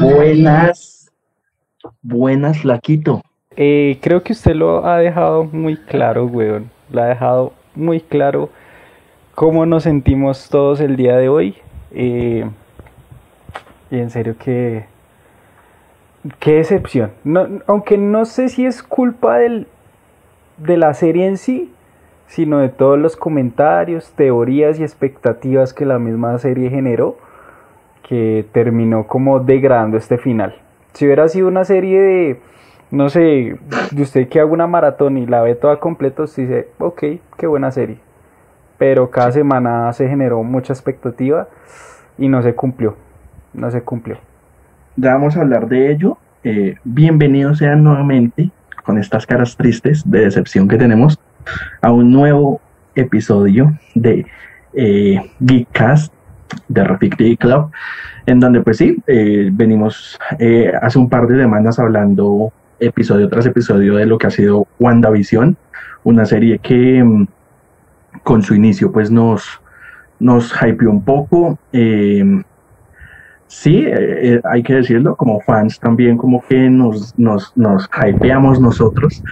Buenas, buenas, flaquito. Eh, creo que usted lo ha dejado muy claro, weón. Lo ha dejado muy claro cómo nos sentimos todos el día de hoy. Eh, y en serio que... Qué decepción. No, aunque no sé si es culpa del, de la serie en sí, sino de todos los comentarios, teorías y expectativas que la misma serie generó, que terminó como degradando este final. Si hubiera sido una serie de, no sé, de usted que haga una maratón y la ve toda completa, usted dice, ok, qué buena serie. Pero cada semana se generó mucha expectativa y no se cumplió, no se cumplió. Ya vamos a hablar de ello. Eh, bienvenidos sean nuevamente con estas caras tristes de decepción que tenemos a un nuevo episodio de eh, Geekcast de Rafik TV Club, en donde pues sí, eh, venimos eh, hace un par de semanas hablando episodio tras episodio de lo que ha sido WandaVision, una serie que mm, con su inicio pues nos, nos hypeó un poco. Em, sí, eh, hay que decirlo, como fans también como que nos, nos, nos hypeamos nosotros,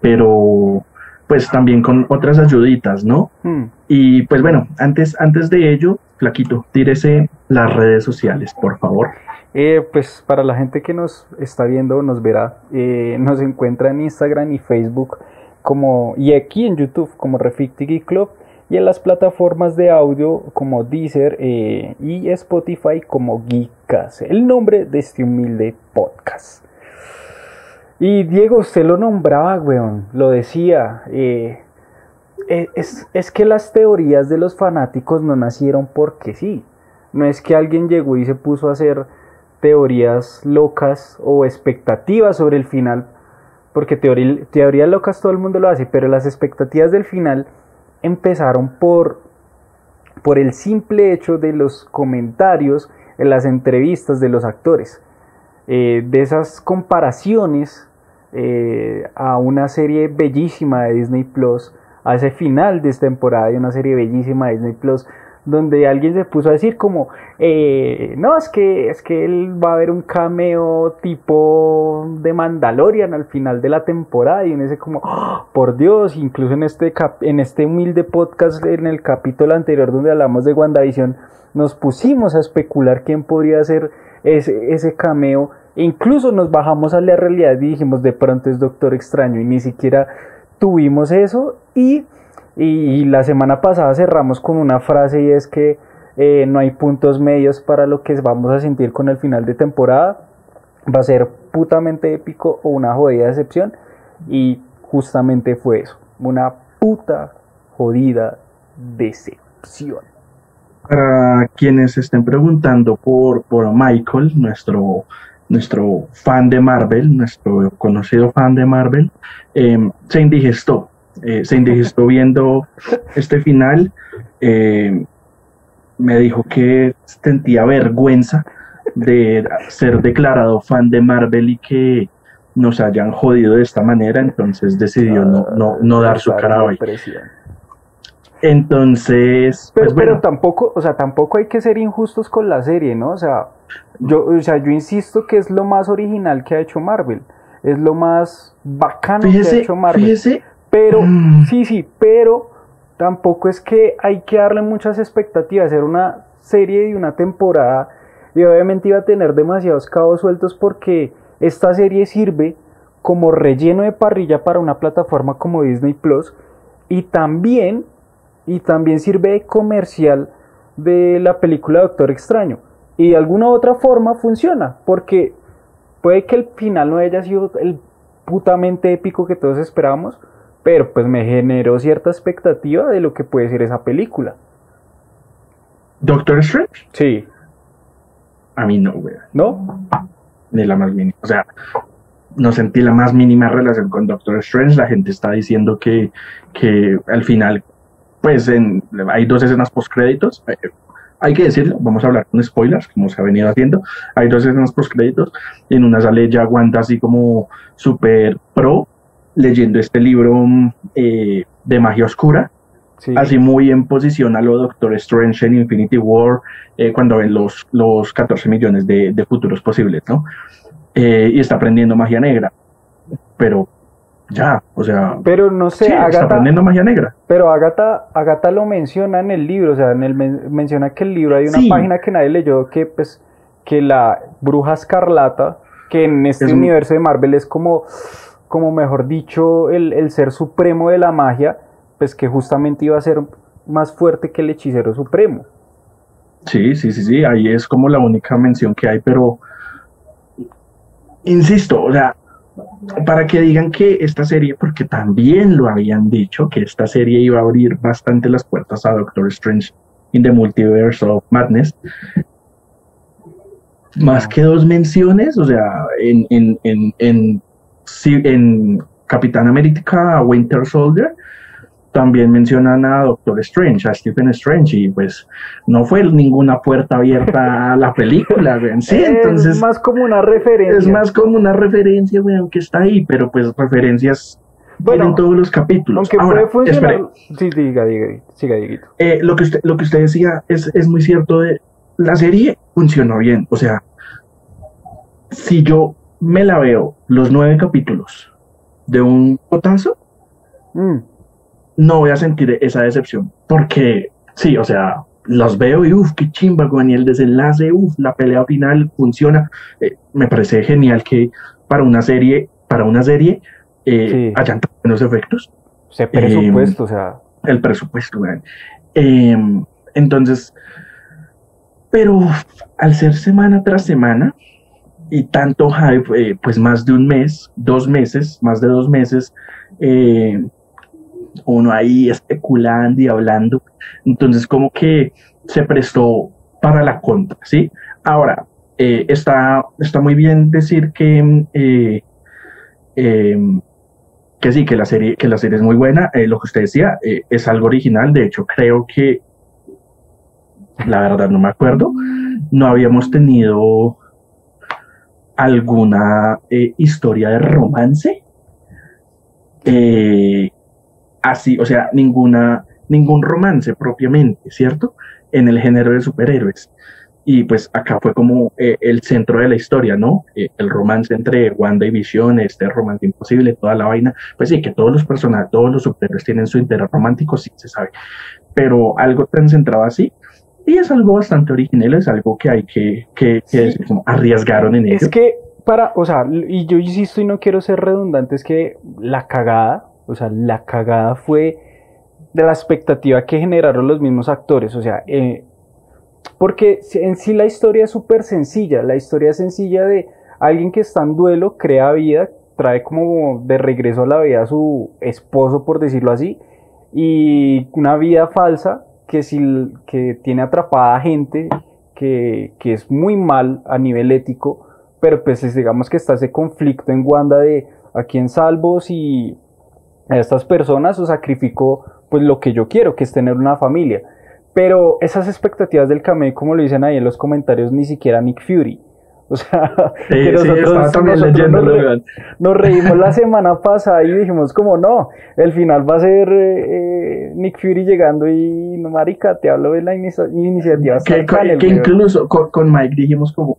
pero pues también con otras ayuditas, ¿no? Hmm. Y pues bueno, antes, antes de ello, Flaquito, tírese las redes sociales, por favor. Eh, pues para la gente que nos está viendo, nos verá, eh, nos encuentra en Instagram y Facebook como, y aquí en YouTube como Reficti Club y en las plataformas de audio como Deezer eh, y Spotify como Geekas, el nombre de este humilde podcast. Y Diego, usted lo nombraba, weón, lo decía. Eh, eh, es, es, que las teorías de los fanáticos no nacieron porque sí. No es que alguien llegó y se puso a hacer teorías locas o expectativas sobre el final. Porque teorías locas todo el mundo lo hace, pero las expectativas del final empezaron por, por el simple hecho de los comentarios en las entrevistas de los actores. Eh, de esas comparaciones eh, a una serie bellísima de Disney Plus, a ese final de esta temporada de una serie bellísima de Disney Plus, donde alguien se puso a decir como, eh, no, es que, es que él va a haber un cameo tipo de Mandalorian al final de la temporada y uno dice como, ¡Oh, por Dios, incluso en este, en este humilde podcast, en el capítulo anterior donde hablamos de WandaVision, nos pusimos a especular quién podría ser ese, ese cameo. incluso nos bajamos a la realidad y dijimos, de pronto es Doctor Extraño y ni siquiera tuvimos eso. Y, y, la semana pasada cerramos con una frase y es que eh, no hay puntos medios para lo que vamos a sentir con el final de temporada. Va a ser putamente épico o una jodida decepción. Y justamente fue eso, una puta jodida decepción. Para quienes estén preguntando por, por Michael, nuestro, nuestro fan de Marvel, nuestro conocido fan de Marvel, em, se indigestó. Eh, se indigestó viendo este final. Em, me dijo que sentía vergüenza de ser declarado fan de Marvel y que nos hayan jodido de esta manera, entonces decidió no, no, no dar su cara hoy. Entonces, pero, pues pero tampoco, o sea, tampoco hay que ser injustos con la serie, ¿no? O sea, yo, o sea, yo insisto que es lo más original que ha hecho Marvel, es lo más bacano que ha hecho Marvel. Fíjese, pero, mm. sí, sí, pero tampoco es que hay que darle muchas expectativas, hacer una serie de una temporada y obviamente iba a tener demasiados cabos sueltos porque esta serie sirve como relleno de parrilla para una plataforma como Disney Plus y también y también sirve de comercial de la película Doctor Extraño. Y de alguna u otra forma funciona, porque puede que el final no haya sido el putamente épico que todos esperábamos, pero pues me generó cierta expectativa de lo que puede ser esa película. ¿Doctor Strange? Sí. A mí no, güey. ¿No? Ni la más mínima. O sea, no sentí la más mínima relación con Doctor Strange. La gente está diciendo que, que al final pues en, hay dos escenas post créditos. Eh, hay que decirlo, vamos a hablar con spoilers, como se ha venido haciendo. Hay dos escenas post créditos. Y en una sale ya Wanda así como super pro, leyendo este libro eh, de magia oscura. así muy en posición a lo Doctor Strange en Infinity War, eh, cuando ven los, los 14 millones de, futuros posibles, ¿no? Eh, y está aprendiendo magia negra. Pero ya, o sea. Pero no sé, está aprendiendo magia negra. Pero Agatha, Agatha lo menciona en el libro, o sea, en el, menciona que el libro hay una página que nadie leyó que, pues, que la bruja escarlata, que en este universo de Marvel es como, como mejor dicho, el, el ser supremo de la magia pues que justamente iba a ser más fuerte que el hechicero supremo. Sí, sí, sí, sí, ahí es como la única mención que hay, pero insisto, o sea, para que digan que esta serie, porque también lo habían dicho, que esta serie iba a abrir bastante las puertas a Doctor Strange in the Multiverse of Madness, más que dos menciones, o sea, en, en, en, en, en Capitán América Winter Soldier, también mencionan a Doctor Strange, a Stephen Strange, y pues no fue ninguna puerta abierta a la película, Sí, entonces. Es más como una referencia. Es más como una referencia, weón, que está ahí, pero pues referencias bueno, en todos los capítulos. Aunque Ahora, puede funcionar. Sí, diga, diga, siga, eh, lo, que usted, lo que usted decía es, es muy cierto. De, la serie funcionó bien. O sea, si yo me la veo los nueve capítulos de un potazo, mm no voy a sentir esa decepción, porque sí, o sea, los veo y uff, qué chimba, con y el desenlace, uff, la pelea final funciona. Eh, me parece genial que para una serie, para una serie, eh, hayan buenos efectos. O presupuesto, o sea. El presupuesto, em, entonces, pero al ser semana tras semana y tanto hype, eh, pues más de un mes, dos meses, más de dos meses, eh, uno ahí especulando y hablando. Entonces, como que se prestó para la contra, ¿sí? Ahora, eh, está, está muy bien decir que, que sí, que la, serie, que la serie es muy buena. Lo que usted decía es algo original. De hecho, creo que, la verdad no me acuerdo, no habíamos tenido alguna historia de romance eh, así, o sea, ninguna, ningún romance propiamente, ¿cierto? En el género de superhéroes. Y pues acá fue como eh, el centro de la historia, ¿no? Eh, el romance entre Wanda y Vision, este romance imposible, toda la vaina. Pues sí, que todos los personajes, todos los superhéroes tienen su interés romántico, sí se sabe. Pero algo tan centrado así, y es algo bastante original, es algo que hay que, que, decir, como arriesgaron en ello. Es que para, o sea, y yo insisto y no quiero ser redundante, es que la cagada o sea, la cagada fue de la expectativa que generaron los mismos actores. O sea, eh, porque en sí la historia es súper sencilla. La historia es sencilla de alguien que está en duelo, crea vida, trae como de regreso a la vida a su esposo, por decirlo así, y una vida falsa que, si, que tiene atrapada gente que, que es muy mal a nivel ético, pero pues digamos que está ese conflicto en Wanda de a quién salvo si a estas personas o sacrifico pues lo que yo quiero, que es tener una familia. Pero esas expectativas del cameo, como lo dicen ahí en los comentarios, ni siquiera Nick Fury. O sea, que nosotros, nos, reímos la semana pasada y dijimos como no, el final va a ser eh, Nick Fury llegando y no, marica, te hablo de la iniciativa. Que, que, incluso con, con, Mike dijimos como,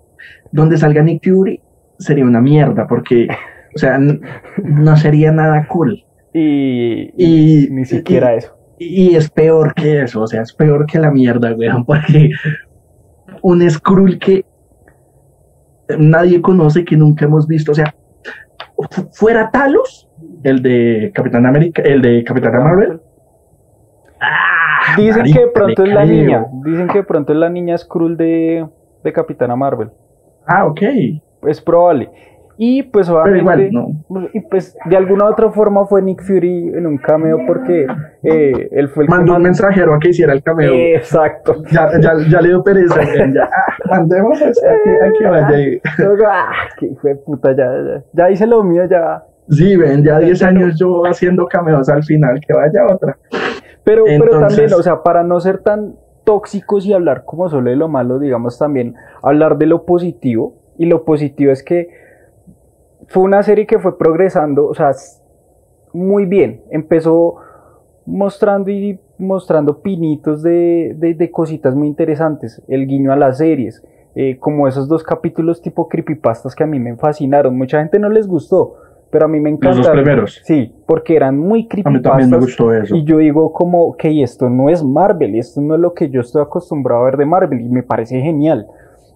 donde salga Nick Fury sería una mierda porque, o sea, no sería nada cool. Y, ni siquiera eso. Y es peor que eso, o sea, es peor que la mierda, weón, porque un Skrull que nadie conoce, que nunca hemos visto, o sea, fuera Talos, el de Capitán América, el de Capitán Marvel. Ah, dicen que pronto es la niña, dicen que pronto es la niña Skrull de, de Capitana Marvel. Ah, ok. Es probable. Y pues obviamente, y pues de alguna u otra forma fue Nick Fury en un cameo porque eh, él fue el Mandó un mensajero a que hiciera el cameo. exacto. Ya, ya, ya le dio pereza. ya, mandemos a, que, vaya ahí. ah, que hijo de puta, ya, ya, ya hice lo mío, ya. Sí, ven, ya 10 años yo haciendo cameos al final, que vaya otra. Pero, pero también, o sea, para no ser tan tóxicos y hablar como solo de lo malo, digamos también hablar de lo positivo. Y lo positivo es que fue una serie que fue progresando, o sea, muy bien. Empezó mostrando y mostrando pinitos de, de, de cositas muy interesantes, el guiño a las series, eh, como esos dos capítulos tipo creepypastas que a mí me fascinaron, mucha gente no les gustó, pero a mí me encanta. Los dos primeros. Sí, porque eran muy A mí también me creepypastas. gustó eso. Y yo digo como que esto no es Marvel, esto no es lo que yo estoy acostumbrado a ver de Marvel, y me parece genial.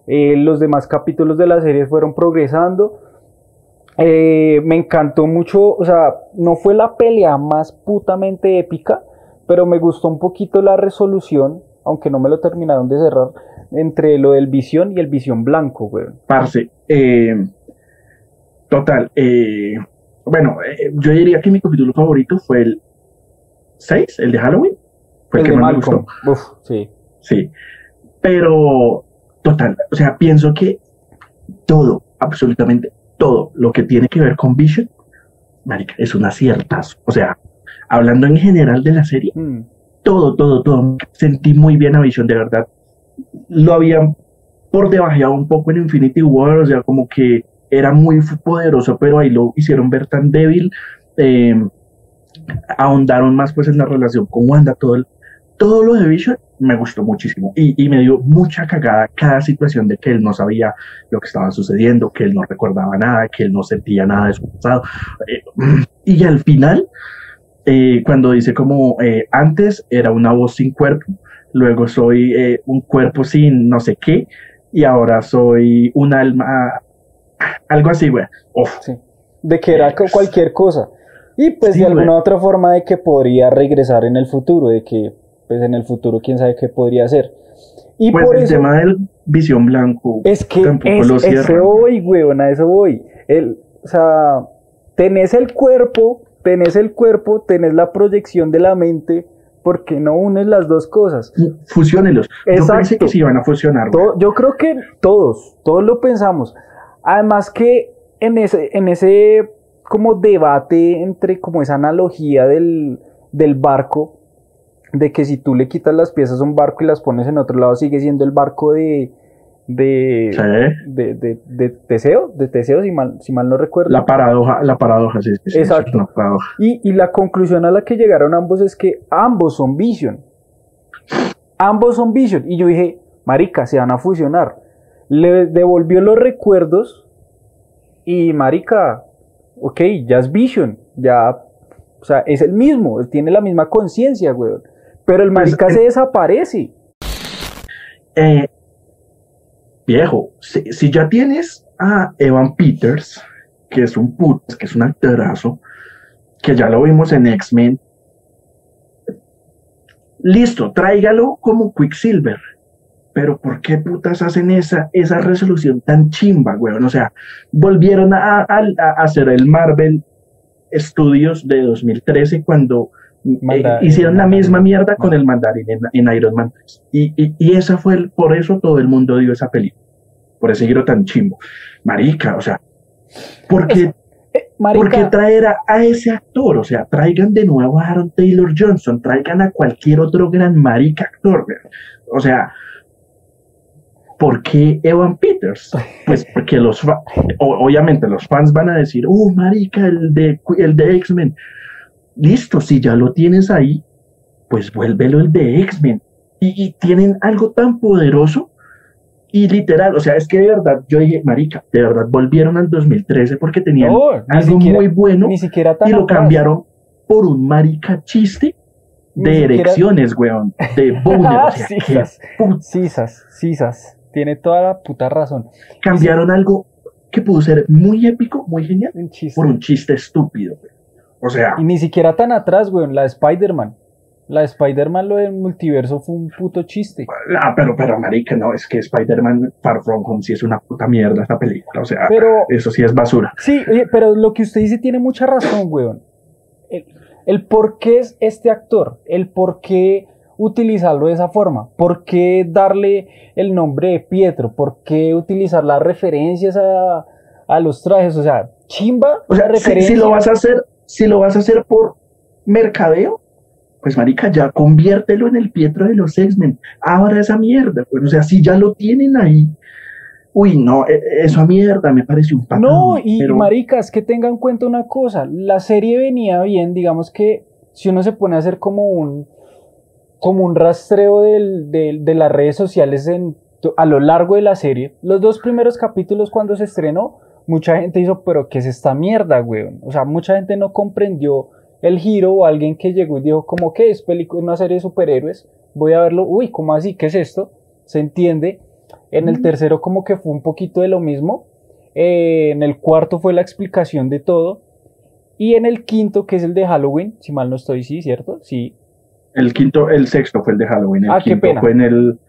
Eh, los demás capítulos de la serie fueron progresando. Eh, me encantó mucho, o sea, no fue la pelea más putamente épica, pero me gustó un poquito la resolución, aunque no me lo terminaron de cerrar, entre lo del visión y el visión blanco, weón. Parce, eh, total, eh, bueno, eh, yo diría que mi capítulo favorito fue el 6, el de Halloween. Fue el, El que de más me gustó. Uf, sí. Sí. Pero, total, o sea, pienso que todo, absolutamente todo lo que tiene que ver con Vision, marica, es un aciertazo. O sea, hablando en general de la serie, Mm. todo, todo, todo. Sentí muy bien a Vision, de verdad. Lo habían por debajeado un poco en Infinity War, o sea, como que era muy poderoso, pero ahí lo hicieron ver tan débil. eh, ahondaron más pues en la relación con Wanda, todo, el- todo lo de Vision me gustó muchísimo y, y me dio mucha cagada cada situación de que él no sabía lo que estaba sucediendo, que él no recordaba nada, que él no sentía nada de su pasado. Eh, y al final, eh, cuando dice como eh, antes era una voz sin cuerpo, luego soy eh, un cuerpo sin no sé qué, y ahora soy un alma, algo así, güey. Sí. De que era cualquier cosa. Y pues Sí, de alguna otra forma de que podría regresar en el futuro, de que pues en el futuro quién sabe qué podría hacer. Y pues por el eso tema del visión blanco es que es, lo eso voy, weón, a eso voy. El, o sea, tenés el cuerpo, tenés el cuerpo, tenés la proyección de la mente, ¿por qué no unes las dos cosas? Fusiónelos. Yo Exacto. pensé que se iban a fusionar. güey. To- yo creo que todos, todos lo pensamos. Además que en ese, en ese como debate entre como esa analogía del, del barco, de que si tú le quitas las piezas a un barco y las pones en otro lado, sigue siendo el barco de, de, Sí. de, de, de Teseo, de Teseo, si mal, si mal no recuerdo. La paradoja, la paradoja, sí, sí, Exacto. paradoja. Y, y la conclusión a la que llegaron ambos es que ambos son Vision. Ambos son Vision. Y yo dije, marica, se van a fusionar. Le devolvió los recuerdos y marica, ok, ya es Vision. Ya, o sea, es el mismo, él tiene la misma conciencia, weón. Pero el Pues, marica eh, se desaparece. Eh, viejo, si, si ya tienes a Evan Peters, que es un put, que es un actorazo, que ya lo vimos en X-Men, listo, tráigalo como Quicksilver. Pero ¿por qué putas hacen esa, esa resolución tan chimba, weón? O sea, volvieron a, a- a hacer el Marvel Studios de 2013 cuando eh, hicieron la misma mierda con el mandarín en, en Iron Man 3. Y, y, y esa fue el, por eso todo el mundo dio esa película. Por ese giro tan chimbo. Marica, o sea, ¿por qué, Eh, por qué marica, traer a, a ese actor? O sea, traigan de nuevo a Aaron Taylor Johnson, traigan a cualquier otro gran marica actor. O sea, ¿por qué Evan Peters? Pues porque los obviamente los fans van a decir, oh, marica, el de, el de X-Men. Listo, si ya lo tienes ahí, pues vuélvelo el de X-Men. Y, y tienen algo tan poderoso y literal, o sea, es que de verdad, yo dije, marica, de verdad volvieron al 2013 porque tenían no, algo siquiera, muy bueno ni siquiera tan y lo atrás. cambiaron por un marica chiste de siquiera- erecciones, weón, de boner, o sea, Sisas, sisas. Tiene toda la puta razón. cambiaron algo que pudo ser muy épico, muy genial, Un por un chiste estúpido. güey. O sea, Y ni siquiera tan atrás, weón. La de Spider-Man. La de Spider-Man, lo del multiverso fue un puto chiste. ah, pero, pero, marica, no, es que Spider-Man Far From Home sí es una puta mierda esta película. O sea, Pero, eso sí es basura. sí, oye, pero lo que usted dice tiene mucha razón, weón. El, el por qué es este actor, el por qué utilizarlo de esa forma, por qué darle el nombre de Pietro, por qué utilizar las referencias a, a los trajes, o sea, chimba, O sea, si, si lo vas a hacer, si lo vas a hacer por mercadeo, pues marica, ya conviértelo en el Pietro de los X-Men. Ahora esa mierda, pues, o sea, si ya lo tienen ahí. Uy, no, e- eso a mierda me parece un patán. No, y pero- maricas, que tengan en cuenta una cosa, la serie venía bien, digamos que si uno se pone a hacer como un, como un rastreo del- del- de las redes sociales en, a lo largo de la serie. Los dos primeros capítulos cuando se estrenó, mucha gente hizo, pero ¿qué es esta mierda, weón? O sea, mucha gente no comprendió el giro o alguien que llegó y dijo, como que es película, una serie de superhéroes? Voy a verlo, uy, ¿cómo así? ¿Qué es esto? Se entiende. En el tercero como que fue un poquito de lo mismo. Eh, en el cuarto fue la explicación de todo. Y en el quinto, que es el de Halloween, si mal no estoy, sí, ¿cierto? Sí. El quinto, el sexto fue el de Halloween. El Ah, qué pena. fue en el,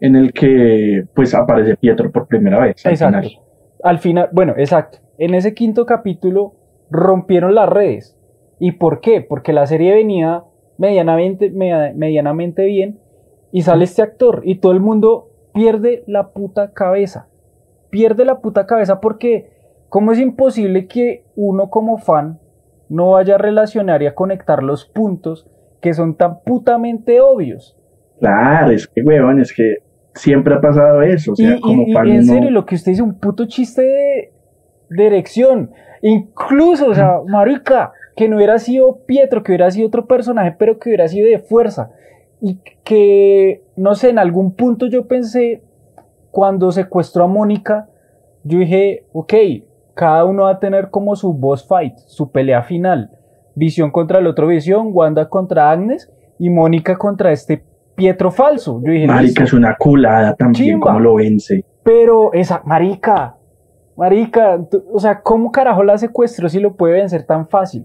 en el que pues aparece Pietro por primera vez. al Exacto. final. Al final, bueno, exacto. En ese quinto capítulo rompieron las redes. ¿Y por qué? Porque la serie venía medianamente, media- medianamente bien y sale este actor y todo el mundo pierde la puta cabeza. Pierde la puta cabeza porque ¿cómo es imposible que uno como fan no vaya a relacionar y a conectar los puntos que son tan putamente obvios? Claro, es que, weón, es que siempre ha pasado eso. O sea, y, como y- y fan en uno- serio, lo que usted dice, un puto chiste de, de erección. Incluso, o sea, marica, que no hubiera sido Pietro, que hubiera sido otro personaje, pero que hubiera sido de fuerza. Y que, no sé, en algún punto yo pensé, cuando secuestró a Mónica, yo dije, ok, cada uno va a tener como su boss fight, su pelea final. Visión contra el otro Visión, Wanda contra Agnes y Mónica contra este Pietro falso. Yo dije, Marica, es una culada también, Chimba. como lo vence. Pero esa, marica, marica, o sea, ¿cómo carajo la secuestró si lo puede vencer tan fácil?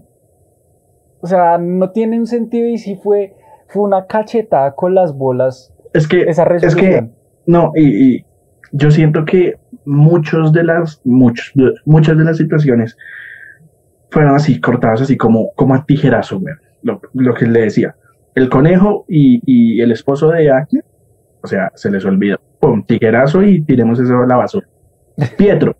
O sea, no tiene un sentido y sí fue, fue una cachetada con las bolas Es que, esa es que, no, y, y yo siento que muchos de las, muchos, muchas de las situaciones fueron así, cortadas así como, como a tijerazo. Lo, lo que le decía. El conejo y, y el esposo de Acne, o sea, se les olvidó. Pum, tijerazo y tiremos eso a la basura. Pietro,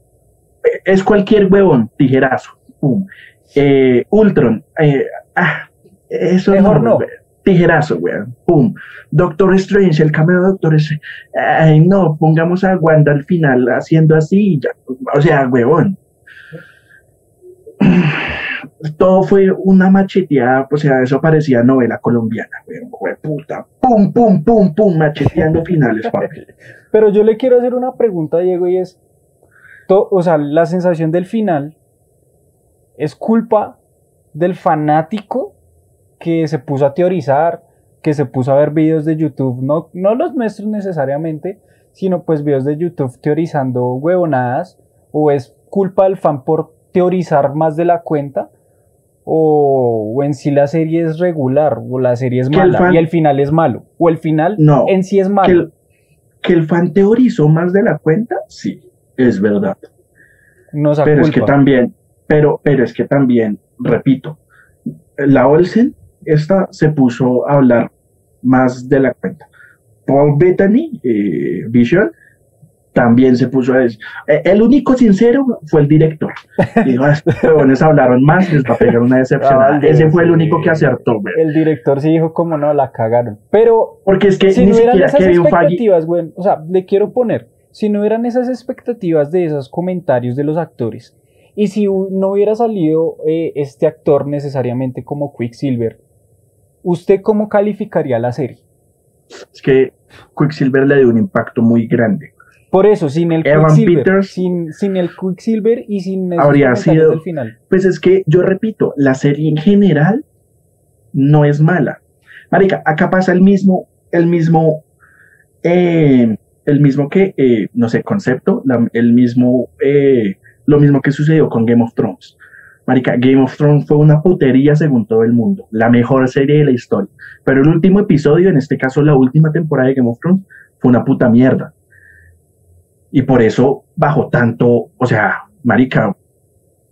eh, es cualquier huevón, tijerazo. Pum. Eh, Ultron, eh, ah, eso Mejor no. Tijerazo, weón. Pum. Doctor Strange, el cameo de Doctor Strange. Ay, no, pongamos a Wanda al final haciendo así y ya. O sea, huevón. Todo fue una macheteada, o sea, eso parecía novela colombiana. Jue puta. Pum, pum, pum, pum, macheteando finales. Pero yo le quiero hacer una pregunta, Diego, y es, o sea, la sensación del final es culpa del fanático que se puso a teorizar, que se puso a ver videos de YouTube, no, no los nuestros necesariamente, sino pues videos de YouTube teorizando huevonadas, o es culpa del fan por teorizar más de la cuenta, o, o en sí la serie es regular, o la serie es el mala, fan- y el final es malo, o el final No, en sí es Que malo. el, que el fan teorizó más de la cuenta, sí, es verdad. Nos Pero es que también, pero, pero es que también, repito, la Olsen, esta se puso a hablar más de la cuenta. Paul Bettany, eh, Vision, también se puso a decir. eh, el único sincero fue el director. Dijo, "Ah, huevones hablaron más, les va a pegar una decepción. Ah, Ese fue el único que acertó, güey. El director sí dijo como no, la cagaron. Pero Porque es que si ni no siquiera esas expectativas, güey, o sea, le quiero poner, si no hubieran esas expectativas de esos comentarios de los actores, y si no hubiera salido eh, este actor necesariamente como Quicksilver, ¿usted cómo calificaría la serie? Es que Quicksilver le dio un impacto muy grande. Por eso, sin el Evan Quicksilver, Peters sin, sin el Quicksilver y sin habría sido- del final. Pues es que yo repito, la serie en general no es mala. Marica, acá pasa el mismo, el mismo, eh, el mismo que, eh, no sé, concepto, la- el mismo, eh, lo mismo que sucedió con Game of Thrones. Marica, Game of Thrones fue una putería según todo el mundo, la mejor serie de la historia. Pero el último episodio, en este caso la última temporada de Game of Thrones, fue una puta mierda. Y por eso bajó tanto, o sea, marica,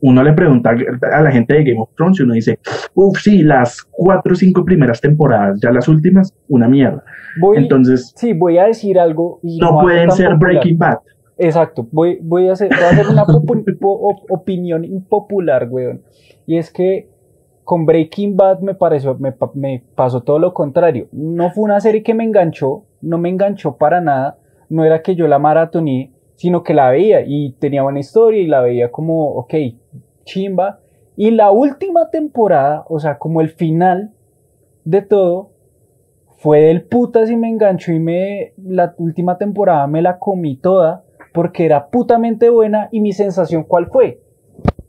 uno le pregunta a la gente de Game of Thrones y uno dice, uff, sí, las cuatro o cinco primeras temporadas, ya las últimas, una mierda. Voy, Entonces, sí, voy a decir algo y no pueden ser popular. Breaking Bad. Exacto, voy, voy, a hacer, voy a hacer una op- opinión impopular, weón. Y es que con Breaking Bad me pareció, me, me pasó todo lo contrario. No fue una serie que me enganchó, no me enganchó para nada. No era que yo la maratoné, sino que la veía y tenía buena historia y la veía como, ok, chimba. Y la última temporada, o sea, como el final de todo, fue del putas y me enganchó y me la última temporada me la comí toda porque era putamente buena y mi sensación cuál fue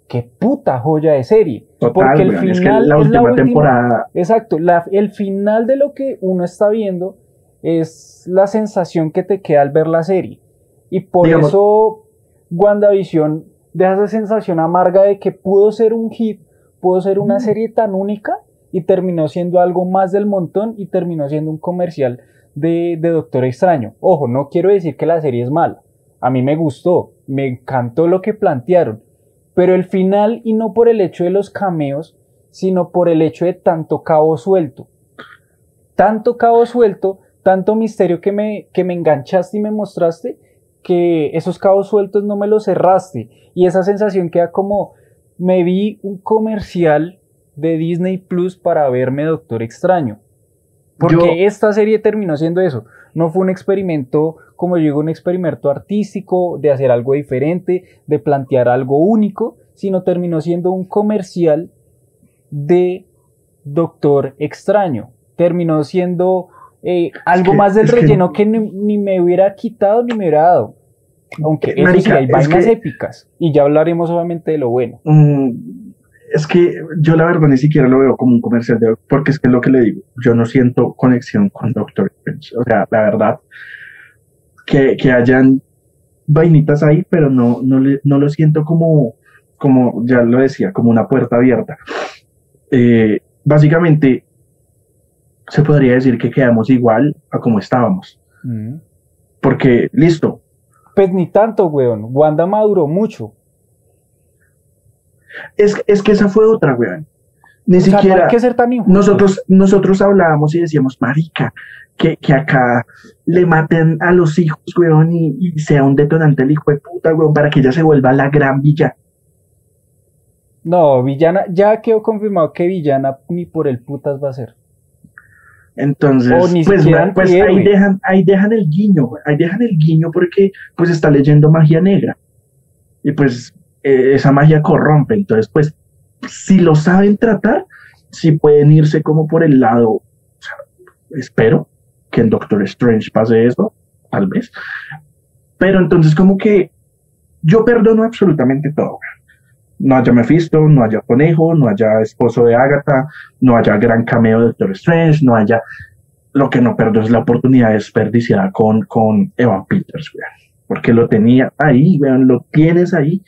qué puta joya de serie. Porque el final la última temporada exacto el final de lo que uno está viendo es la sensación que te queda al ver la serie y por eso WandaVision deja esa sensación amarga de que pudo ser un hit pudo ser una serie tan única y terminó siendo algo más del montón y terminó siendo un comercial de, Doctor Extraño. Ojo, no quiero decir que la serie es mala. A mí me gustó, me encantó lo que plantearon, pero el final, y no por el hecho de los cameos, sino por el hecho de tanto cabo suelto. Tanto cabo suelto, tanto misterio que me, que me enganchaste y me mostraste, que esos cabos sueltos no me los cerraste. Y esa sensación queda como, me vi un comercial de Disney Plus para verme Doctor Extraño. Porque esta serie terminó siendo eso. No fue un experimento, como yo digo, un experimento artístico, de hacer algo diferente, de plantear algo único, sino terminó siendo un comercial de Doctor Extraño. Terminó siendo eh, algo más del relleno que, ni, me hubiera quitado ni me hubiera dado. Aunque eso sí, hay vainas épicas. Y ya hablaremos obviamente de lo bueno. Mm, es que yo la verdad ni siquiera lo veo como un comercial de porque es que es lo que le digo, yo no siento conexión con Doctor Strange. O sea, la verdad, que, que hayan vainitas ahí, pero no, no, le, no lo siento como, como, ya lo decía, como una puerta abierta. Eh, básicamente, se podría decir que quedamos igual a como estábamos. Mm. Porque, listo. Pues ni tanto, weón. Wanda maduró mucho. Es, es que esa fue otra, weón. Ni siquiera. que ser tan nosotros, nosotros hablábamos y decíamos, marica, que, que acá le maten a los hijos, weón, y, sea un detonante el hijo de puta, weón, para que ella se vuelva la gran villana. No, villana, ya quedó confirmado que villana ni por el putas va a ser. Entonces, pues, pues ahí dejan, ahí dejan el guiño, ahí dejan el guiño porque pues está leyendo magia negra. Y pues eh, esa magia corrompe. Entonces, pues, si lo saben tratar, si pueden irse como por el lado, espero que en Doctor Strange pase eso, tal vez. Pero entonces como que yo perdono absolutamente todo. No haya Mephisto, no haya Conejo, no haya esposo de Agatha, no haya gran cameo de Doctor Strange, no haya... Lo que no perdono es la oportunidad desperdiciada con, con Evan Peters, Porque lo tenía ahí, vean, lo tienes ahí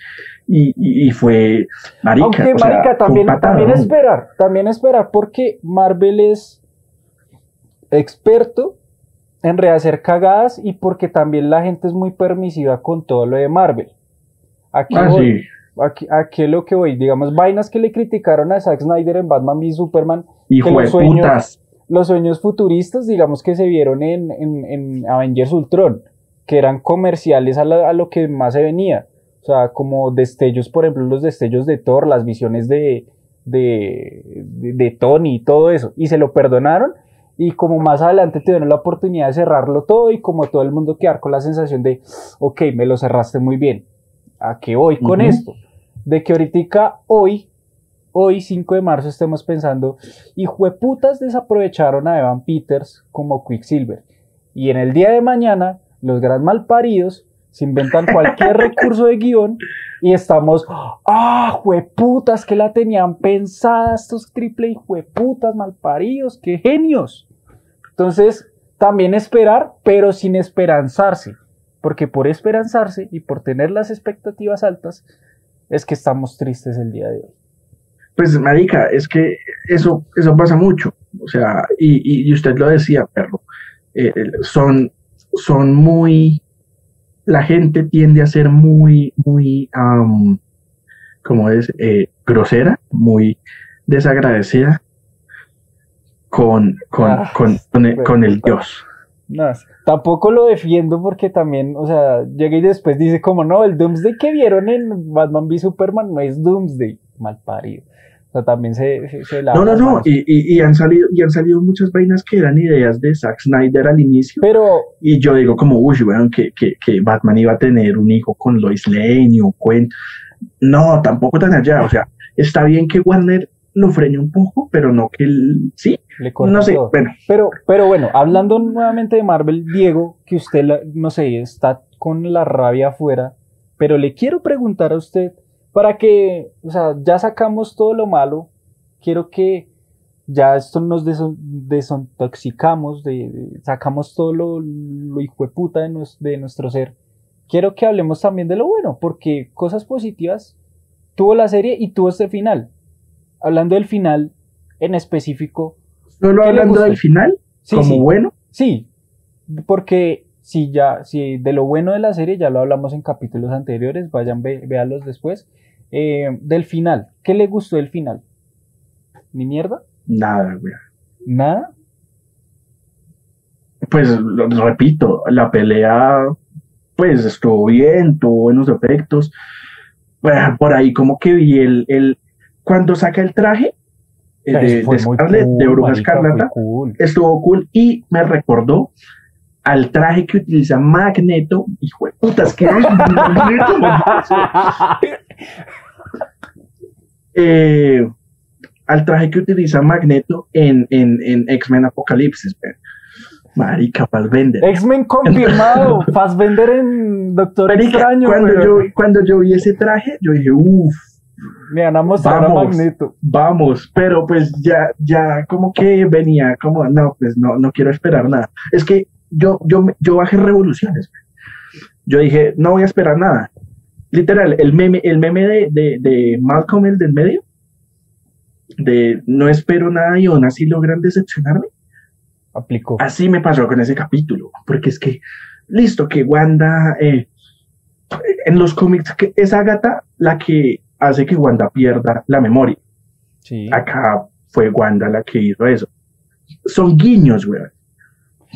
y, fue marica. Aunque marica, también, también esperar, también esperar, porque Marvel es experto en rehacer cagadas y porque también la gente es muy permisiva con todo lo de Marvel. Aquí, ah, aquí, aquí es lo que voy, digamos, vainas que le criticaron a Zack Snyder en Batman v Superman, y que los sueños, los sueños futuristas, digamos, que se vieron en, en, Avengers Ultron, que eran comerciales a, a lo que más se venía o sea, como destellos, por ejemplo, los destellos de Thor, las visiones de, de, de, Tony y todo eso. Y se lo perdonaron. Y como más adelante te dieron la oportunidad de cerrarlo todo y como todo el mundo quedar con la sensación de, ok, me lo cerraste muy bien. ¿A qué voy con esto? De que ahorita, hoy, hoy 5 de marzo, estemos pensando, y putas desaprovecharon a Evan Peters como Quicksilver. Y en el día de mañana, los gran malparidos se inventan cualquier recurso de guion y estamos, ah, jueputas, que la tenían pensada estos triple y jueputas malparidos, qué genios. Entonces, también esperar, pero sin esperanzarse, porque por esperanzarse y por tener las expectativas altas, es que estamos tristes el día de hoy. Pues, marica, es que eso, eso pasa mucho, o sea, y, usted lo decía, perro, eh, son, son muy la gente tiende a ser muy, muy, como es, eh, grosera, muy desagradecida con, con, ah, con, con, el, Dios. No, tampoco lo defiendo porque también, o sea, llega y después dice como no, el Doomsday que vieron en Batman v Superman no es Doomsday, mal parido también se, No, no, no, y, y, han salido, y han salido muchas vainas que eran ideas de Zack Snyder al inicio. Pero. Y yo digo, como, uy, bueno, que, que, que Batman iba a tener un hijo con Lois Lane o Quen. No, tampoco tan allá. O sea, está bien que Warner lo frene un poco, pero no que él, sí, Le no sé, todo. bueno, Pero, pero bueno, hablando nuevamente de Marvel, Diego, que usted, la- no sé, está con la rabia afuera, pero le quiero preguntar a usted, para que, o sea, ya sacamos todo lo malo, quiero que ya esto nos deso- desintoxicamos, de, de- sacamos todo lo, lo hijo de puta de, nos- de nuestro ser. Quiero que hablemos también de lo bueno, porque cosas positivas tuvo la serie y tuvo este final. Hablando del final en específico, solo ¿Qué le hablando del final, sí, como sí, bueno, Sí, porque si ya, si de lo bueno de la serie ya lo hablamos en capítulos anteriores, vayan, ve, véanlos después. Eh, del final, ¿qué le gustó del final? ¿Ni mierda? nada, güey. ¿Nada? Pues lo repito, la pelea, pues estuvo bien, tuvo buenos efectos. Bueno, por ahí como que vi el, el cuando saca el traje eh, de, Fue de Bruja marica, Escarlata, cool. estuvo cool y me recordó al traje que utiliza Magneto. Hijo de putas, que Magneto, eh, al traje que utiliza Magneto en, en, en X-Men Apocalipsis. man. Marica, Fassbender. X-Men confirmado, Fassbender en Doctor Marica, Extraño. cuando, yo, cuando yo vi ese traje, yo dije, uff, Me van a mostrar a Vamos. Magneto. vamos, pero pues ya, ya como que venía, como, no, pues no, no quiero esperar nada. Es que yo, yo, yo bajé revoluciones. Yo dije, no voy a esperar nada. Literal, el meme, el meme de, de, de Malcolm, el del medio, de no espero nada y aún así logran decepcionarme. Aplicó. Así me pasó con ese capítulo, porque es que, listo, que Wanda, eh, en los cómics, que es Agatha la que hace que Wanda pierda la memoria. Sí. Acá fue Wanda la que hizo eso. Son guiños, güey.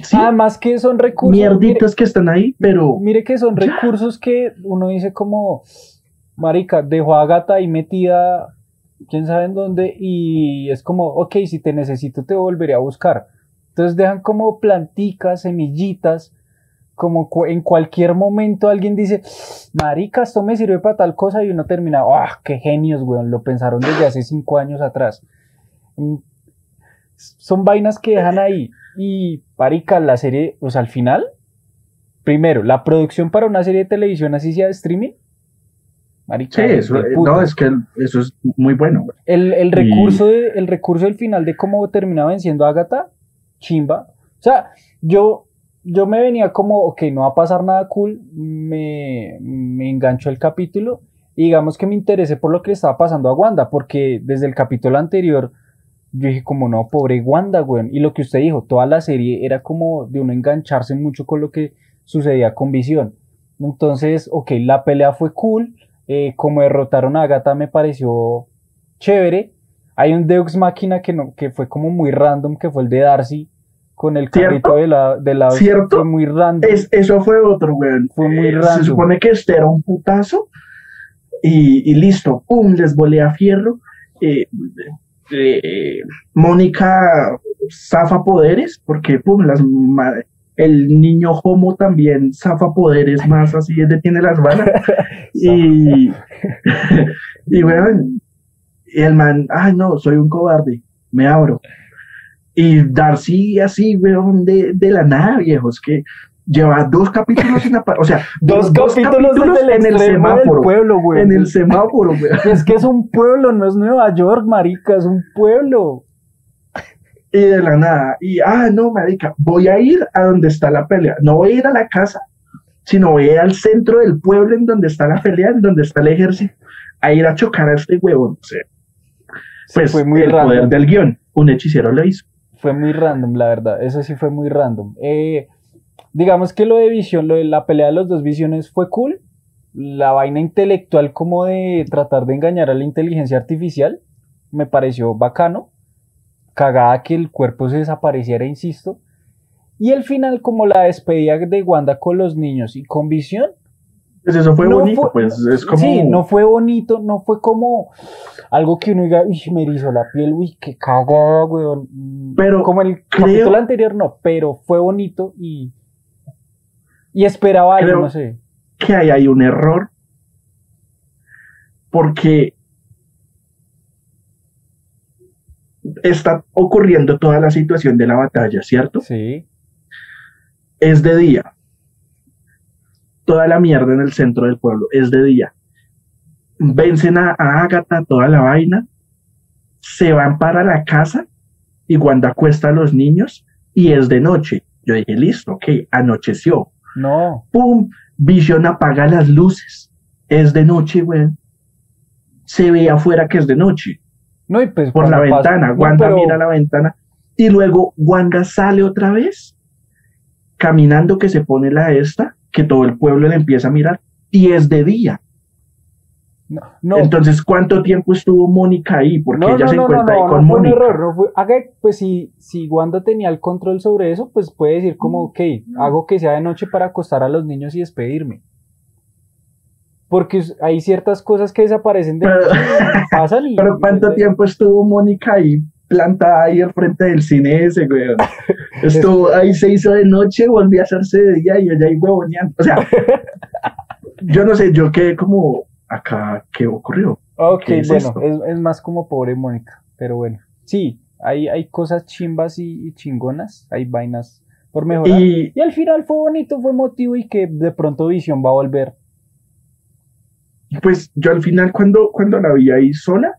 Sí, Además que son recursos. mierditas que están ahí, pero Mire que son Ya. recursos que uno dice como, marica, dejó a Gata ahí metida, quién sabe en dónde, y es como, ok, si te necesito te volveré a buscar. Entonces dejan como planticas, semillitas, como cu- en cualquier momento alguien dice, marica, esto me sirve para tal cosa, y uno termina, ah, qué genios, weón, lo pensaron desde hace cinco años atrás. Mm, Son vainas que dejan ahí. Y, marica, la serie, o sea, al final, primero, la producción para una serie de televisión así sea de streaming. Marica, sí, eso, eh, no, es que eso es muy bueno. el, el y- recurso de- el recurso del final de cómo termina venciendo a Agatha, chimba. O sea, yo, yo me venía como, ok, no va a pasar nada cool, me, me enganchó el capítulo y digamos que me interesé por lo que le estaba pasando a Wanda, porque desde el capítulo anterior yo dije como, no, pobre Wanda, weón. Y lo que usted dijo, toda la serie era como de uno engancharse mucho con lo que sucedía con Visión. Entonces, ok, la pelea fue cool, eh, como derrotaron a Agatha me pareció chévere. Hay un Deus Máquina que, no, que fue como muy random, que fue el de Darcy, con el ¿Cierto? carrito de la, de la ¿Cierto? fue muy random. Es, eso fue otro, güey. Fue muy Eh, random. Se supone que este era un putazo y, y listo, pum, les volé a fierro. Eh, eh, Mónica zafa poderes, porque pum, las el niño homo también zafa poderes más así, detiene las balas. y, y bueno, y el man, ay no, soy un cobarde, me abro. Y Darcy así, weón, de, de la nada, viejos, que lleva dos capítulos en la... O sea, Dos, capítulos, en el extremo del semáforo. pueblo, güey. En el semáforo, weón. Es que es un pueblo, no es Nueva York, marica, es un pueblo. Y de la nada, y ah, no, marica, voy a ir a donde está la pelea. No voy a ir a la casa, sino voy a ir al centro del pueblo en donde está la pelea, en donde está el ejército, a ir a chocar a este huevón. O sea, pues fue muy el poder del guion, un hechicero lo hizo. Fue muy random, la verdad. Eso sí fue muy random. Eh, digamos que lo de visión, lo de la pelea de los dos visiones fue cool. La vaina intelectual como de tratar de engañar a la inteligencia artificial me pareció bacano. Cagada que el cuerpo se desapareciera, insisto. Y el final como la despedida de Wanda con los niños y con visión. Pues eso fue No bonito, fue- pues es como... Sí, no fue bonito, no fue como algo que uno diga, uy, me erizó la piel, uy, qué cagada, weón. Pero como el creo- capítulo anterior, no, pero fue bonito y, y esperaba algo, no sé. que ahí hay un error, porque está ocurriendo toda la situación de la batalla, ¿cierto? Sí. Es de día. Toda la mierda en el centro del pueblo es de día. Vencen a, a Agatha, toda la vaina, se van para la casa y Wanda acuesta a los niños y es de noche. Yo dije, listo, ok, anocheció. No. ¡Pum! Vision apaga las luces. Es de noche, güey. Se ve afuera que es de noche. No, y pues Por la pasa- ventana. Wanda pero- mira la ventana. Y luego Wanda sale otra vez. Caminando que se pone la esta. Que todo el pueblo le empieza a mirar. Y es de día. No, no, Entonces, ¿cuánto tiempo estuvo Mónica ahí? Porque no, ella se encuentra ahí con no fue un Mónica. error, no fue, haga, pues si, si Wanda tenía el control sobre eso, pues puede decir como, ok, hago que sea de noche para acostar a los niños y despedirme. Porque hay ciertas cosas que desaparecen de Pero- pasan y... Pero ¿cuánto tiempo estuvo Mónica ahí plantada ahí al frente del cine ese, güey? Estuvo ahí, se hizo de noche, volvió a hacerse de día y ella ahí huevoneando. O sea, yo no sé, yo quedé como, acá, ¿qué ocurrió? Ok, ¿Qué es bueno, esto? es, es más como pobre Mónica, pero bueno. Sí, hay, hay cosas chimbas y, y chingonas, hay vainas por mejorar. Y, Y al final fue bonito, fue emotivo y que de pronto Visión va a volver. pues yo al final cuando, cuando la vi ahí sola,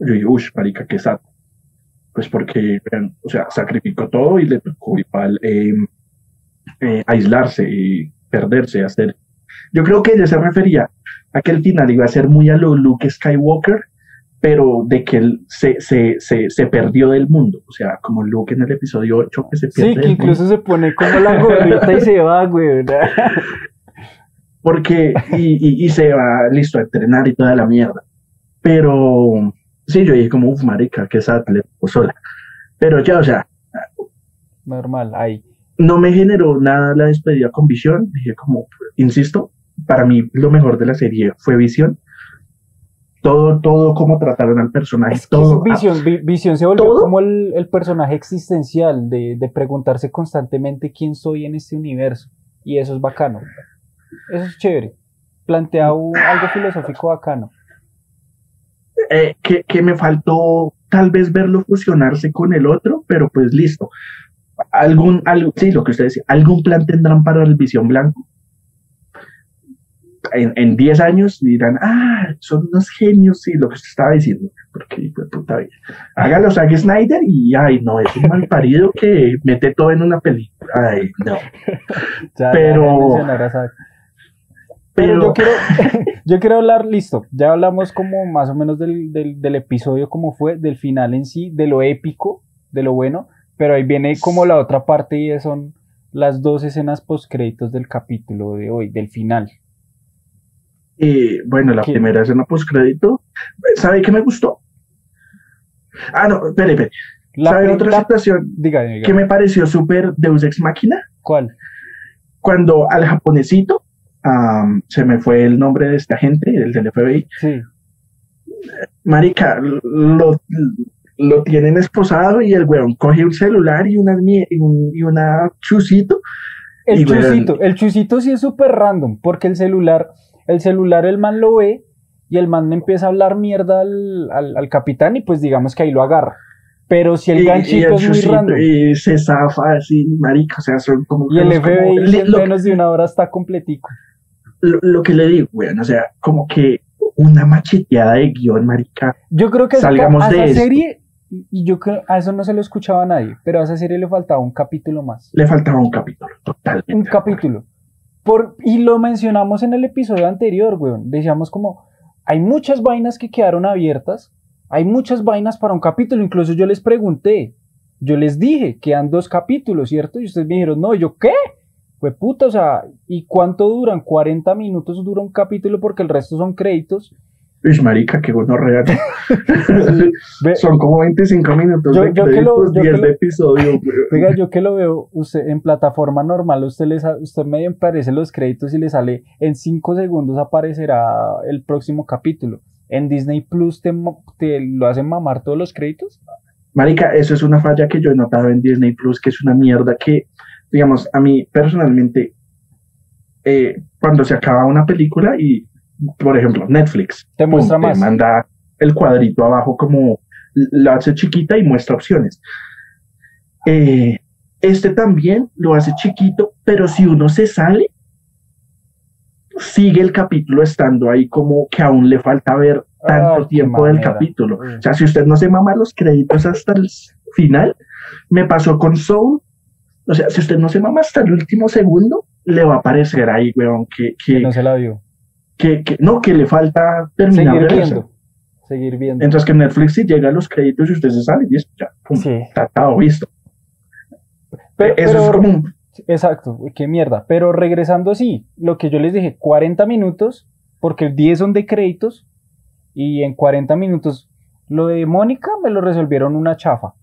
yo dije, uff, marica, qué sad. Pues porque, o sea, sacrificó todo y le tocó igual eh, eh, aislarse y perderse, hacer. Yo creo que ella se refería a que el final iba a ser muy a lo Luke Skywalker, pero de que él se, se, se, se perdió del mundo. O sea, como Luke en el episodio 8 que se pierde Sí, que incluso mundo. se pone como la gorrita y se va, güey. ¿verdad? Porque, y, y, y se va listo a entrenar y toda la mierda. Pero, sí, yo dije como, uff, marica, que sad, le sola. Pero ya, o sea, Normal, ahí. no me generó nada la despedida con Visión. Dije como, insisto, para mí lo mejor de la serie fue Visión. Todo, todo como trataron al personaje, Es que todo. Visión, Vi- Visión se volvió ¿Todo? como el, el personaje existencial de, de preguntarse constantemente quién soy en este universo. Y eso es bacano. Eso es chévere. Plantea algo filosófico bacano. Eh, que, que me faltó tal vez verlo fusionarse con el otro, pero pues listo. Algún, algo, sí, lo que usted decía, algún plan tendrán para el Visión Blanco. En, en 10 años dirán, ah, son unos genios, sí, lo que usted estaba diciendo, porque de puta vida. Hágalo Zack Snyder y, ay, no, es un mal parido que mete todo en una película. Ay, no. Ya, Pero- Pero, yo quiero, yo quiero hablar, listo, ya hablamos como más o menos del, del, del episodio, como fue, del final en sí, de lo épico, de lo bueno, pero ahí viene como la otra parte y son las dos escenas post créditos del capítulo de hoy, del final. eh, bueno, la ¿Qué? primera escena postcrédito, ¿sabe qué me gustó? Ah, no, espere, espere. La, ¿Sabe otra la- situación diga, diga, que me pareció súper Deus Ex Máquina? ¿cuál? Cuando al japonesito, am, se me fue el nombre de esta gente, el del FBI, Sí, marica, lo, lo tienen esposado y el weón coge un celular y una, y un, y una chucito. el Y, weón, chusito, el chusito sí es súper random, porque el celular, el celular el man lo ve y el man le empieza a hablar mierda al, al, al capitán y pues digamos que ahí lo agarra. Pero si el y- y ganchito el es muy chusito, random. y se zafa así, marica, o sea, son como... Y el FBI en menos de una hora está completico. Lo- lo que le digo, weón, o sea, como que una macheteada de guion, marica. Yo creo que Salgamos a de esa serie, y yo creo, a eso no se lo escuchaba a nadie, pero a esa serie le faltaba un capítulo más. Le faltaba un capítulo, totalmente. Un capítulo. Por, y lo mencionamos en el episodio anterior, weón. Decíamos como, hay muchas vainas que quedaron abiertas, hay muchas vainas para un capítulo. Incluso yo les pregunté, yo les dije que eran dos capítulos, ¿cierto? Y ustedes me dijeron, no, ¿Y yo qué? Fue puta, o sea, ¿y cuánto duran? 40 minutos dura un capítulo porque el resto son créditos. Uy, marica, qué bueno regalo. Ve- Son como 25 minutos Yo- de yo que lo- yo que 10 lo- de episodio. Oiga, yo que lo veo, usted en plataforma normal, usted le sa- usted medio aparece los créditos y le sale en 5 segundos aparecerá el próximo capítulo. En Disney Plus te, te lo hacen mamar todos los créditos. Marica, eso es una falla que yo he notado en Disney Plus, que es una mierda que, digamos, a mí personalmente, eh, cuando se acaba una película y, por ejemplo, Netflix, Te pum, muestra más. manda el cuadrito abajo como la hace chiquita y muestra opciones. Eh, este también lo hace chiquito, pero si uno se sale, sigue el capítulo estando ahí como que aún le falta ver tanto tiempo del capítulo. O sea, si usted no se mama los créditos hasta el final, me pasó con Soul. O sea, si usted no se mama hasta el último segundo, le va a aparecer ahí, weón, que, que, no se la vio. Que, no, que le falta terminar Seguir viendo. Seguir viendo. Entonces que Netflix si llega a los créditos y usted se sale y ya, pum, sí. tratado, visto. Pero, Eso es como Exacto, qué mierda. Pero regresando así, lo que yo les dije, 40 minutos, porque 10 son de créditos, y en 40 minutos, lo de Mónica me lo resolvieron una chafa.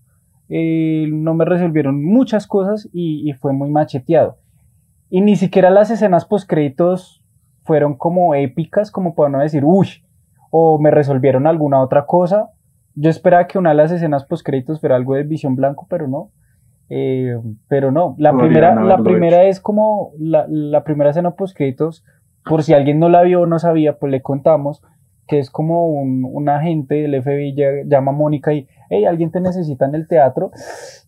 Eh, no me resolvieron muchas cosas y, fue muy macheteado. Y ni siquiera las escenas post créditos fueron como épicas, como para no decir, uy, o me resolvieron alguna otra cosa. Yo esperaba que una de las escenas post créditos fuera algo de visión blanco, pero no. Eh, pero no, la primera, la primera es como la, la primera escena post créditos, por si alguien no la vio o no sabía, pues le contamos que es como un, un agente del FBI llama a Mónica y, hey, alguien te necesita en el teatro.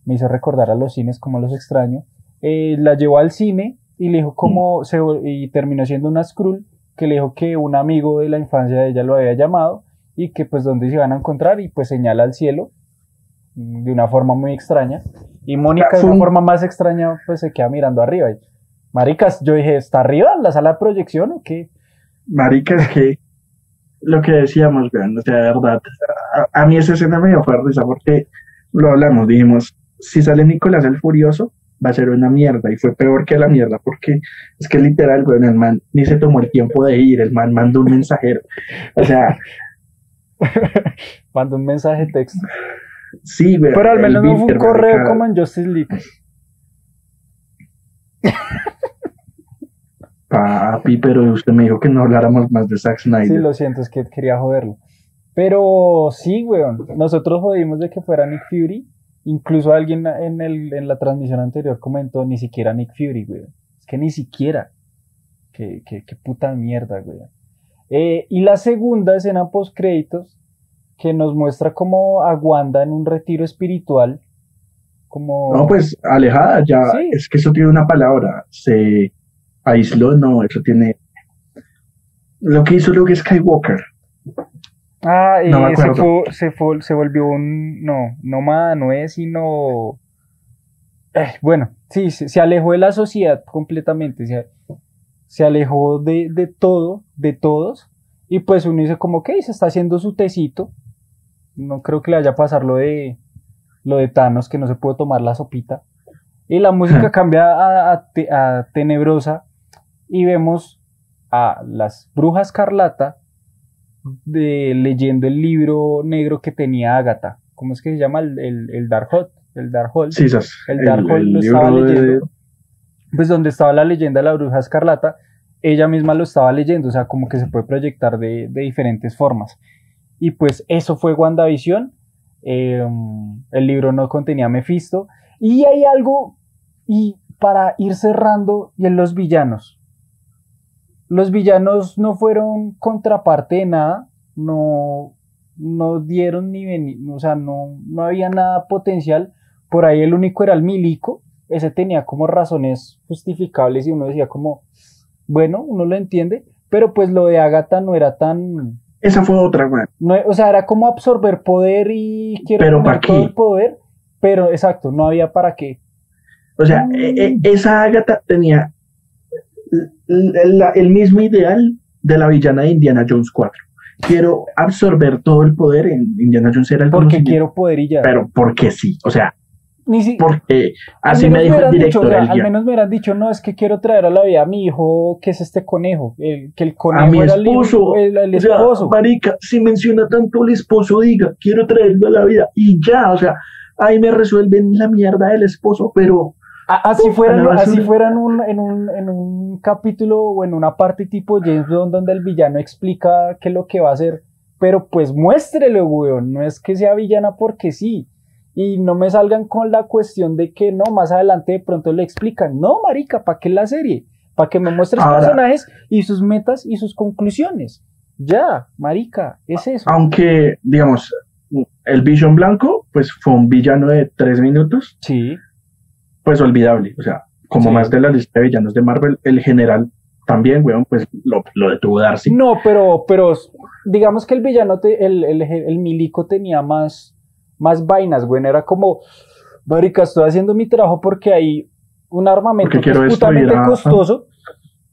Me hizo recordar a los cines como los extraño. Eh, la llevó al cine y le dijo cómo se, y terminó siendo una Skrull que le dijo que un amigo de la infancia de ella lo había llamado y que pues dónde se iban a encontrar y pues señala al cielo de una forma muy extraña. Y Mónica de una forma más extraña pues se queda mirando arriba y, maricas yo dije está arriba la sala de proyección o qué maricas que lo que decíamos vean o sea de verdad a, mí esa escena me dio risa porque lo hablamos dijimos si sale Nicolás el Furioso va a ser una mierda y fue peor que la mierda porque es que literal, güey, el man ni se tomó el tiempo de ir, el man mandó un mensajero, o sea... mandó un mensaje texto. Sí, güey. Pero al menos no fue un correo como en Justice League. Papi, pero usted me dijo que no habláramos más de Zack Snyder. Sí, lo siento, es que quería joderlo. Pero sí, weón, nosotros jodimos de que fuera Nick Fury Incluso alguien en, el, en la transmisión anterior comentó ni siquiera Nick Fury, güey. Es que ni siquiera. Qué, qué, qué puta mierda, güey. Eh, y la segunda escena post créditos que nos muestra como a Wanda en un retiro espiritual. Como... No, pues alejada ya. Es que eso tiene una palabra. Se aisló, no, eso tiene. Lo que hizo Luke Skywalker. Ah, y se, fue, se, fue, se, volvió un. No, nómada no es, sino. Eh, bueno, sí, se, alejó de la sociedad completamente. Se, se alejó de, de, todo, de todos. Y pues uno dice, como que se está haciendo su tecito. No creo que le vaya a pasar lo de, lo de Thanos, que no se puede tomar la sopita. Y la música cambia a, a, a tenebrosa. Y vemos a las brujas Carlata de leyendo el libro negro que tenía Agatha. ¿Cómo es que se llama? El, el, el Darkhold. El Darkhold. Sí, el Darkhold lo estaba leyendo. Pues donde estaba la leyenda de la bruja escarlata, ella misma lo estaba leyendo, o sea, como que se puede proyectar de, de diferentes formas. Y pues eso fue WandaVision. Em, el libro no contenía Mephisto. Y hay algo, y para ir cerrando, y en los villanos los villanos no fueron contraparte de nada, no, no dieron ni venir, o sea, no, no había nada potencial. Por ahí el único era el milico, ese tenía como razones justificables y uno decía como, bueno, uno lo entiende, pero pues lo de Agatha no era tan... Esa fue otra, güey. No, o sea, era como absorber poder y quiero pero para todo el poder, pero exacto, no había para qué. O sea, e, e, esa Agatha tenía el, mismo ideal de la villana de Indiana Jones 4. Quiero absorber todo el poder en Indiana Jones era el Porque quiero poder y ya. Pero porque sí, o sea, porque así me dijo el director. al menos me hubieran dicho, no, es que quiero traer a la vida a mi hijo, que es este conejo, que el conejo a mi esposo, el, esposo. marica, si menciona tanto el esposo, diga, quiero traerlo a la vida y ya, o sea, ahí me resuelven la mierda del esposo, pero Así fuera, así fuera en, un, en, un, en un capítulo o en una parte tipo James Bond donde el villano explica qué es lo que va a hacer, pero pues muéstrele, weón, no es que sea villana porque sí. Y no me salgan con la cuestión de que no, más adelante de pronto le explican. No, marica, ¿para qué la serie? Para que me muestres personajes y sus metas y sus conclusiones. Ya, marica, es eso. Aunque, digamos, el Vision Blanco, pues fue un villano de tres minutos. Sí. Pues olvidable, o sea, como más de la lista de villanos de Marvel, el general también, weón, pues lo, lo detuvo Darcy. No, pero, pero digamos que el villano, el, el, el, milico tenía más, más vainas, güey. Era como, marica, estoy haciendo mi trabajo porque hay un armamento que es putamente costoso.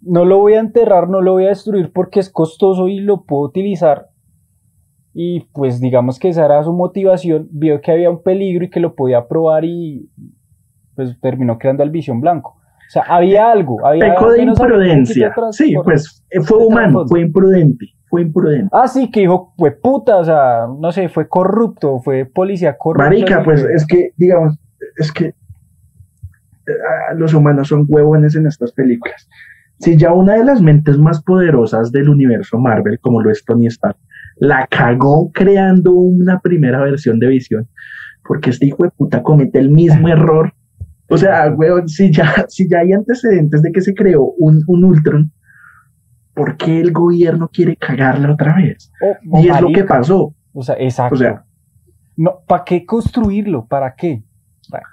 No lo voy a enterrar, no lo voy a destruir porque es costoso y lo puedo utilizar. Y pues digamos que esa era su motivación. Vio que había un peligro y que lo podía probar y pues terminó creando al Visión Blanco. O sea, había algo. Había Peco de imprudencia. Sí, pues eh, fue humano, fue imprudente. Fue imprudente. Ah, sí, que dijo, fue puta, o sea, no sé, fue corrupto, fue policía corrupto. Marica, pues es que, digamos, es que ah, los humanos son huevones en estas películas. Si ya una de las mentes más poderosas del universo Marvel, como lo es Tony Stark, la cagó creando una primera versión de Visión, porque este hijo de puta comete el mismo error o sea, weón, si ya, si ya hay antecedentes de que se creó un, un Ultron, ¿por qué el gobierno quiere cagarla otra vez? Oh, y es lo que pasó. O sea, exacto. O sea, no, ¿para qué construirlo? ¿Para qué?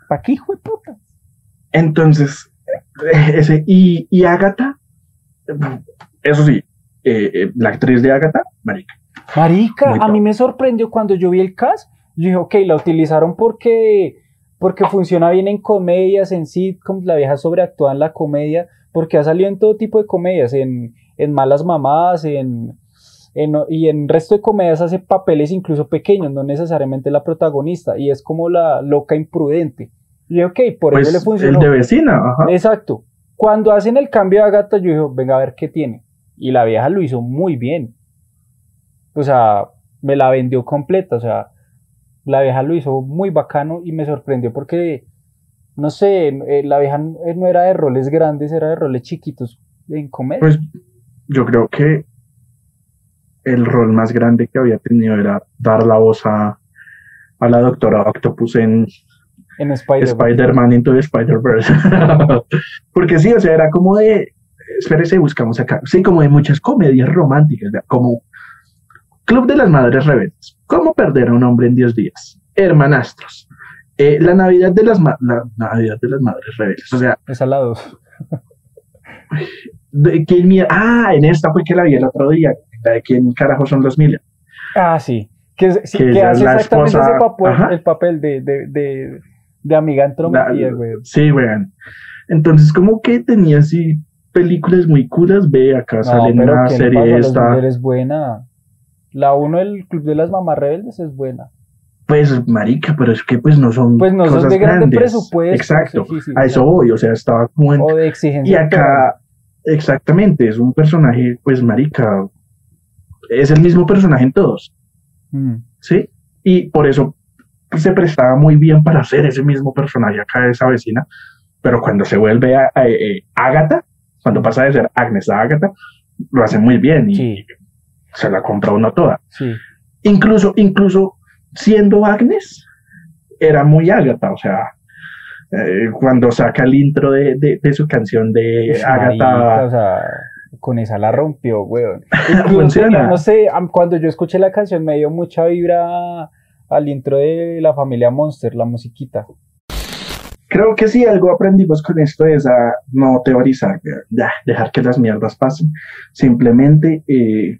¿Para, qué, hijo de puta? Entonces, eh, ese, y, y Agatha, eso sí, eh, eh, la actriz de Agatha, Marica. Marica, a mí me sorprendió cuando yo vi el cast. Yo dije, ok, la utilizaron porque porque funciona bien en comedias, en sitcoms, la vieja sobreactúa en la comedia, porque ha salido en todo tipo de comedias, en, Malas Mamadas, en, y en resto de comedias hace papeles incluso pequeños, no necesariamente la protagonista, y es como la loca imprudente. Y ok, por eso le pues, funcionó. El de vecina, ajá. Exacto. Cuando hacen el cambio de Agatha, yo dije, venga a ver qué tiene. Y la vieja lo hizo muy bien. O sea, me la vendió completa, o sea, la vieja lo hizo muy bacano y me sorprendió porque, no sé, eh, la vieja no era de roles grandes, era de roles chiquitos en comedia. Pues yo creo que el rol más grande que había tenido era dar la voz a, a la doctora Octopus en, en Spider-Man Spider into Spider-Verse. Porque sí, o sea, era como de, espérese, buscamos acá, sí, como de muchas comedias románticas, como Club de las Madres Rebeldes. ¿Cómo perder a un hombre en 10 días? Hermanastros. Eh, la Navidad de las la Navidad de las Madres Rebeldes. O sea. Es al lado. De, ¿quién ah, en esta fue que la vi el otro día. de quién carajo son los Miller. Ah, sí. Que, sí, que, hace exactamente ese papel, el papel de, de, de, de amiga entrometida, güey. Sí, güey. Entonces, como que tenía así películas muy curas. Ve, acá no, sale una serie esta. Es buena. La 1 del Club de las Mamás Rebeldes es buena. Pues, marica, pero es que pues no son Pues no son de grande presupuesto. Exacto, a eso voy, o sea, estaba como O de exigencia. Y acá, exactamente, es un personaje, pues, marica, es el mismo personaje en todos. Mm. ¿Sí? Y por eso se prestaba muy bien para hacer ese mismo personaje acá de esa vecina, pero cuando se vuelve a, Agatha, cuando pasa de ser Agnes a Agatha, lo hace muy bien y se la compra uno toda. Incluso, incluso siendo Agnes, era muy Agatha, o sea, eh, cuando saca el intro de, de, su canción de Agatha. o sea, con esa la rompió, weón. no sé, cuando yo escuché la canción me dio mucha vibra al intro de la familia Monster, la musiquita. Creo que sí, algo aprendimos con esto es a no teorizar, ya, dejar que las mierdas pasen. Simplemente eh,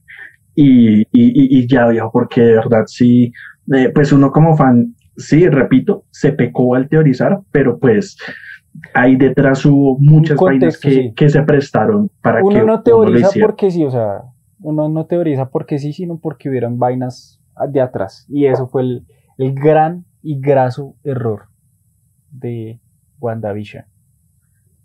y, y, y, ya, ya, porque de verdad sí, eh, pues uno como fan, sí, repito, se pecó al teorizar, pero pues ahí detrás hubo muchas vainas que, que, se prestaron para uno que no teoriza porque sí, o sea, uno no teoriza porque sí, sino porque hubieron vainas de atrás. Y eso fue el, el gran y graso error de WandaVision.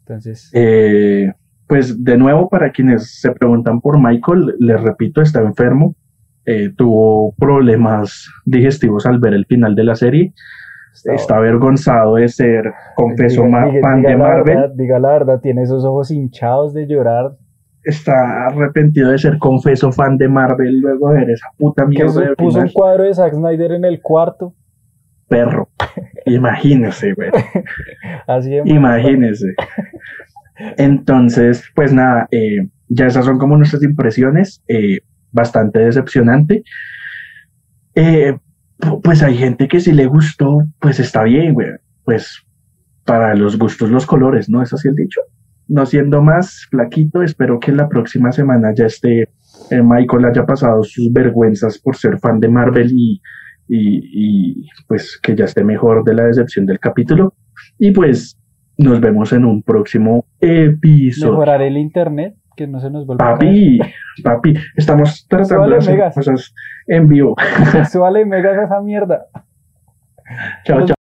Entonces. Eh, pues de nuevo, para quienes se preguntan por Michael, les repito, está enfermo, eh, tuvo problemas digestivos al ver el final de la serie, está, avergonzado de ser, confeso, fan de Marvel. diga la verdad, tiene esos ojos hinchados de llorar. Está arrepentido de ser, confeso, fan de Marvel luego de ver esa puta mierda. Que puso un cuadro de Zack Snyder en el cuarto. Perro. Imagínese, güey. Así Imagínese. Entonces, pues nada, eh, ya esas son como nuestras impresiones, eh, bastante decepcionante. Eh, pues hay gente que si le gustó, pues está bien, güey. Pues para los gustos los colores, ¿no? ¿Es así el dicho? No siendo más flaquito, espero que la próxima semana ya esté Michael haya pasado sus vergüenzas por ser fan de Marvel y, y, pues que ya esté mejor de la decepción del capítulo. Y pues nos vemos en un próximo episodio. Mejorar el internet, que no se nos vuelva Papi, papi, estamos tratando de hacer cosas en vivo. Suale megas esa mierda. Chao, chao.